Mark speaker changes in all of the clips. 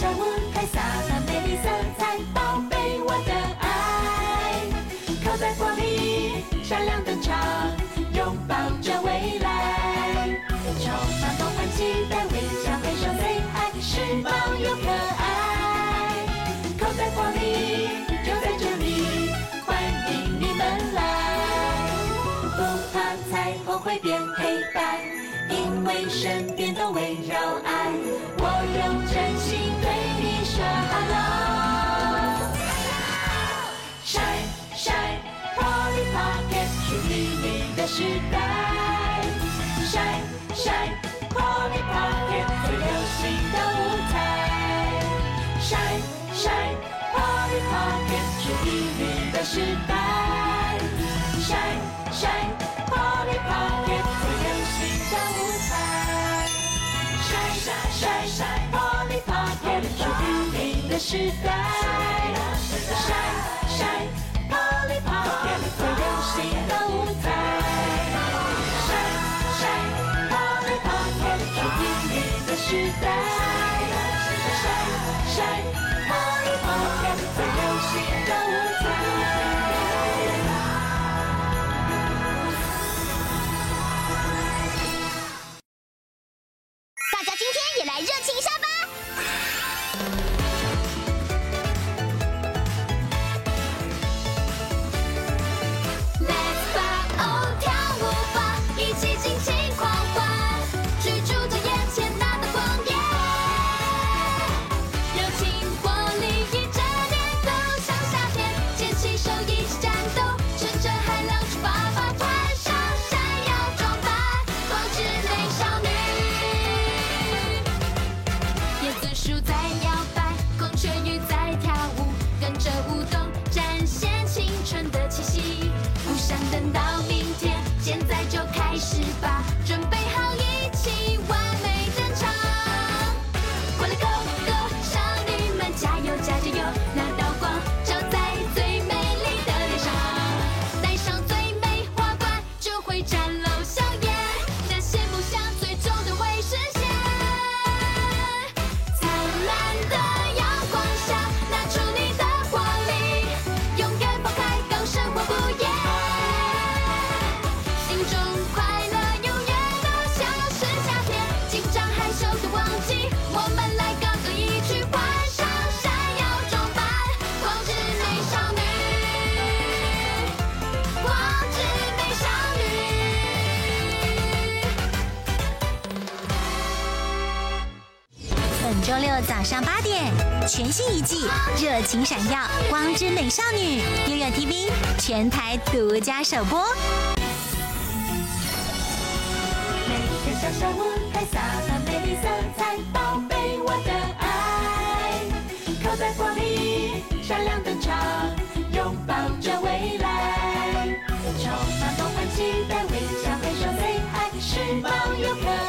Speaker 1: 小舞台，洒身边都围绕爱，我用真心对你说 hello。Shine shine Polly Pocket，属于你的时代。Shine shine Polly Pocket，最流行的舞台。Shine shine Polly Pocket，属于你的时代。Shine shine Polly Pocket，
Speaker 2: 晒晒，魔力发电，生命的时代，
Speaker 3: 本周六早上八点，全新一季热情闪耀《光之美少女》，悠悠 TV 全台独家首播。
Speaker 1: 每个小小舞台，洒满美丽色彩，宝贝我的爱，刻在玻璃，闪亮登场，拥抱着未来，充满梦幻期待，微笑挥手 say hi，时髦又可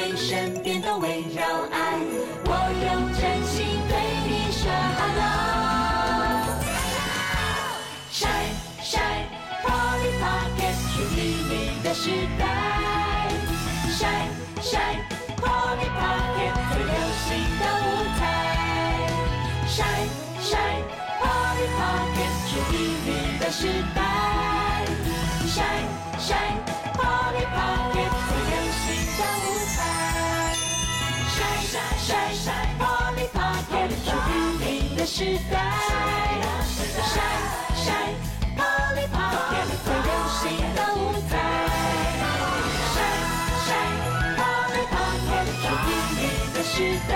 Speaker 1: 为身边都围绕爱，我用真心对你说 hello。Shine shine Polly Pocket，属于你的时代。Shine shine Polly Pocket，最流行的舞台。Shine shine Polly Pocket，属于你的时代。Shine shine Polly Pocket，Shine shine, party Pocket，属于你的时代。Shine shine Polly Pocket，最流行的舞台。Shine shine Polly Pocket，属于你的时代。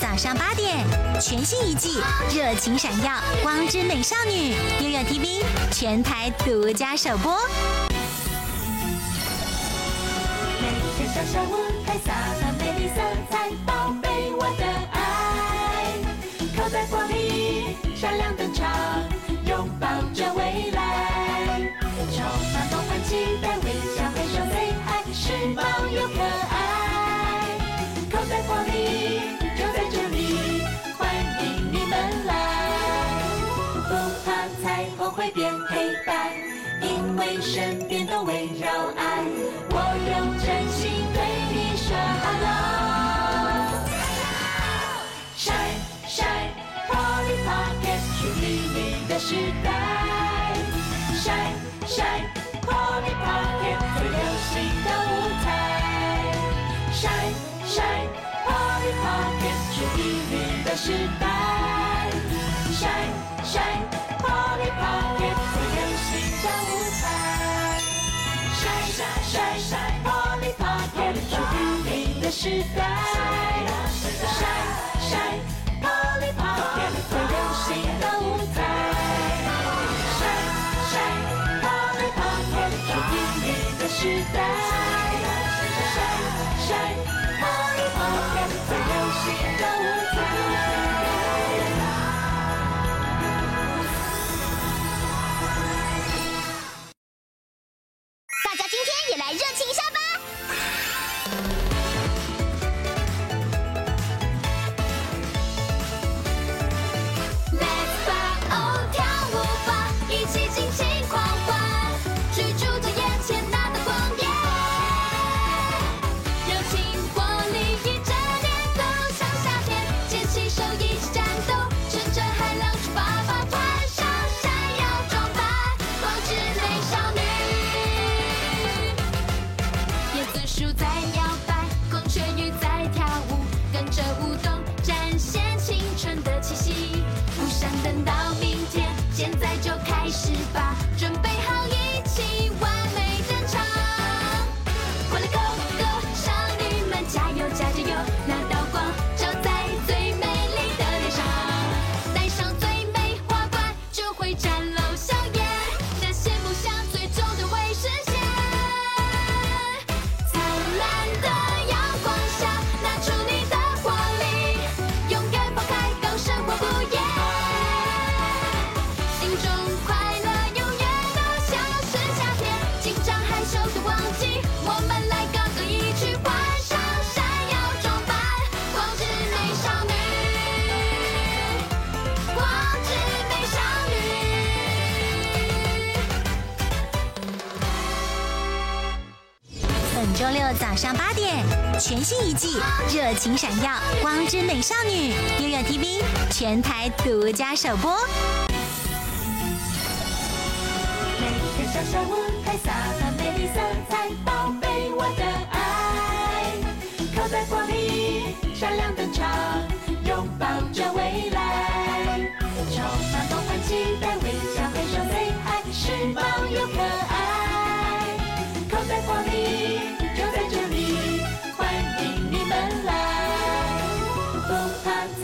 Speaker 2: 早上八点，全新一季热情闪耀，光之美少女，悠悠 TV 全台独家首播。
Speaker 1: 每天小小因为身边都围绕爱，我用真心对你说 hello。Shine Shine Party Pocket，属于你的时代。Shine Shine Party Pocket，最流行的舞台。Shine Shine Party Pocket，属于你的时代。Shine Shine Party Pocket，
Speaker 3: 在山坡的爬天，注定的
Speaker 2: 时代。全新一季热情闪耀，光之美少女，悠悠 TV 全台独家首播。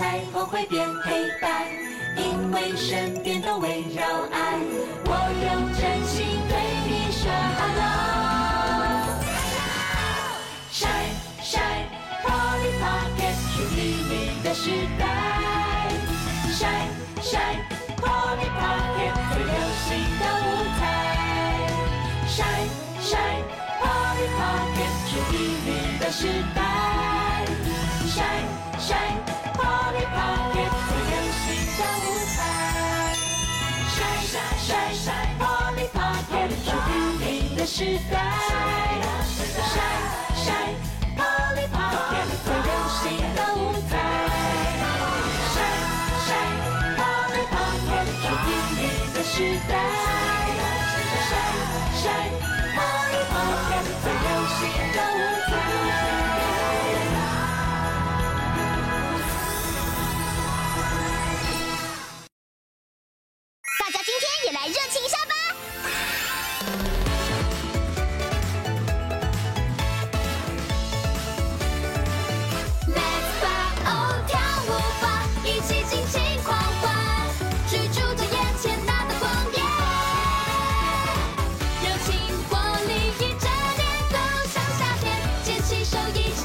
Speaker 1: 彩虹会变黑白，因为身边都围绕爱，我用真心对你说 hello。Shine shine Polly Pocket，属于你的时代。Shine shine Polly Pocket，最流行的舞台。Shine shine Polly Pocket，属于你的时代。Shine shine Polly 最流行的舞台。Shine，shine，party，party，属于你的时代。Shine shine Polly Pocket，最流行的舞台。Shine shine Polly Pocket，属于你的时代。Shine shine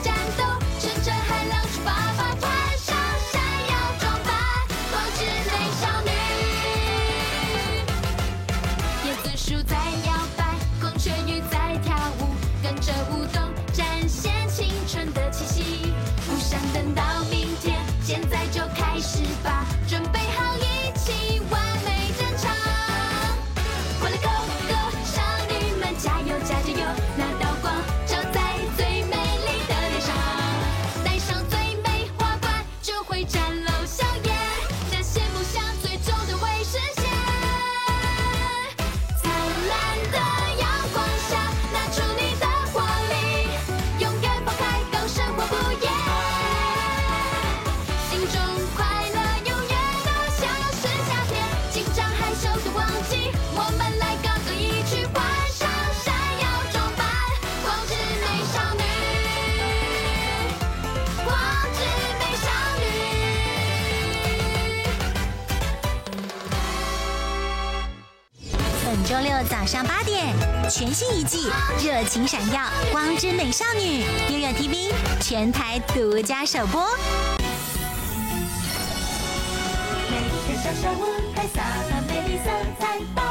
Speaker 2: tanto 周六早上八点，全新一季《热情闪耀光之美少女》优优 TV 全台独家首播。
Speaker 1: 每一个小小舞台，洒满美丽色彩。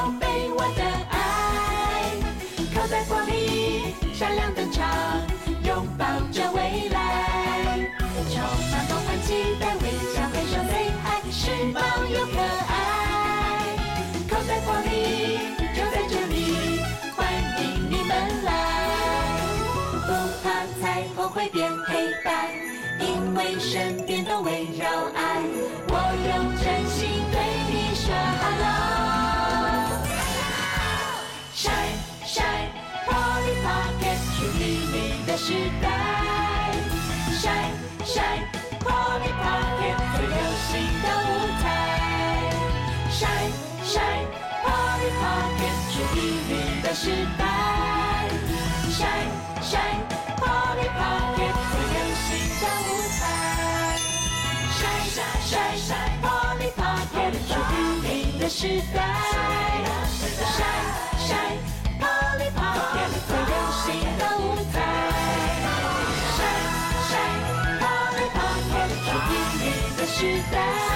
Speaker 1: 围绕爱，我用真心对你说 hello。Shine Shine Party Pocket，属于你的时代。Shine Shine Party Pocket，最流行的舞台。Shine Shine Party Pocket，属于你的时代。Shine Shine。的时代闪闪 party party 的舞台
Speaker 3: party party 的
Speaker 2: 时代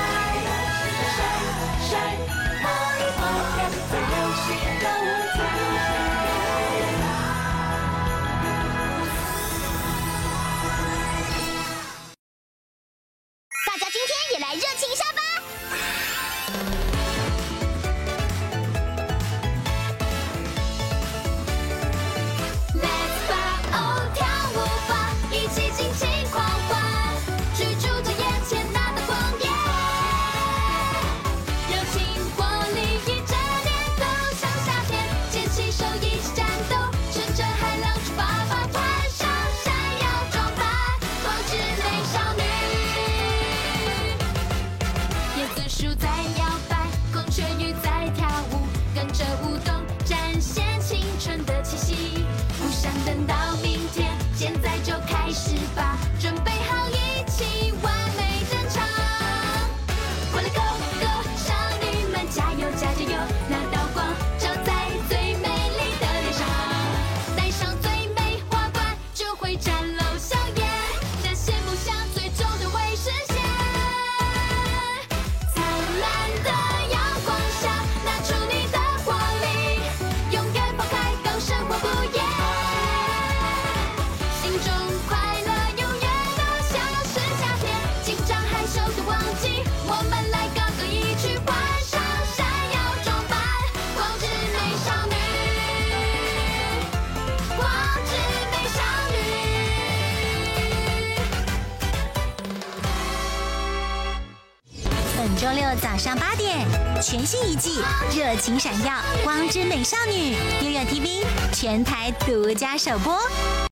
Speaker 2: 早上八点全新一季热情闪耀光之美少女悠悠 tv 全台独家首播。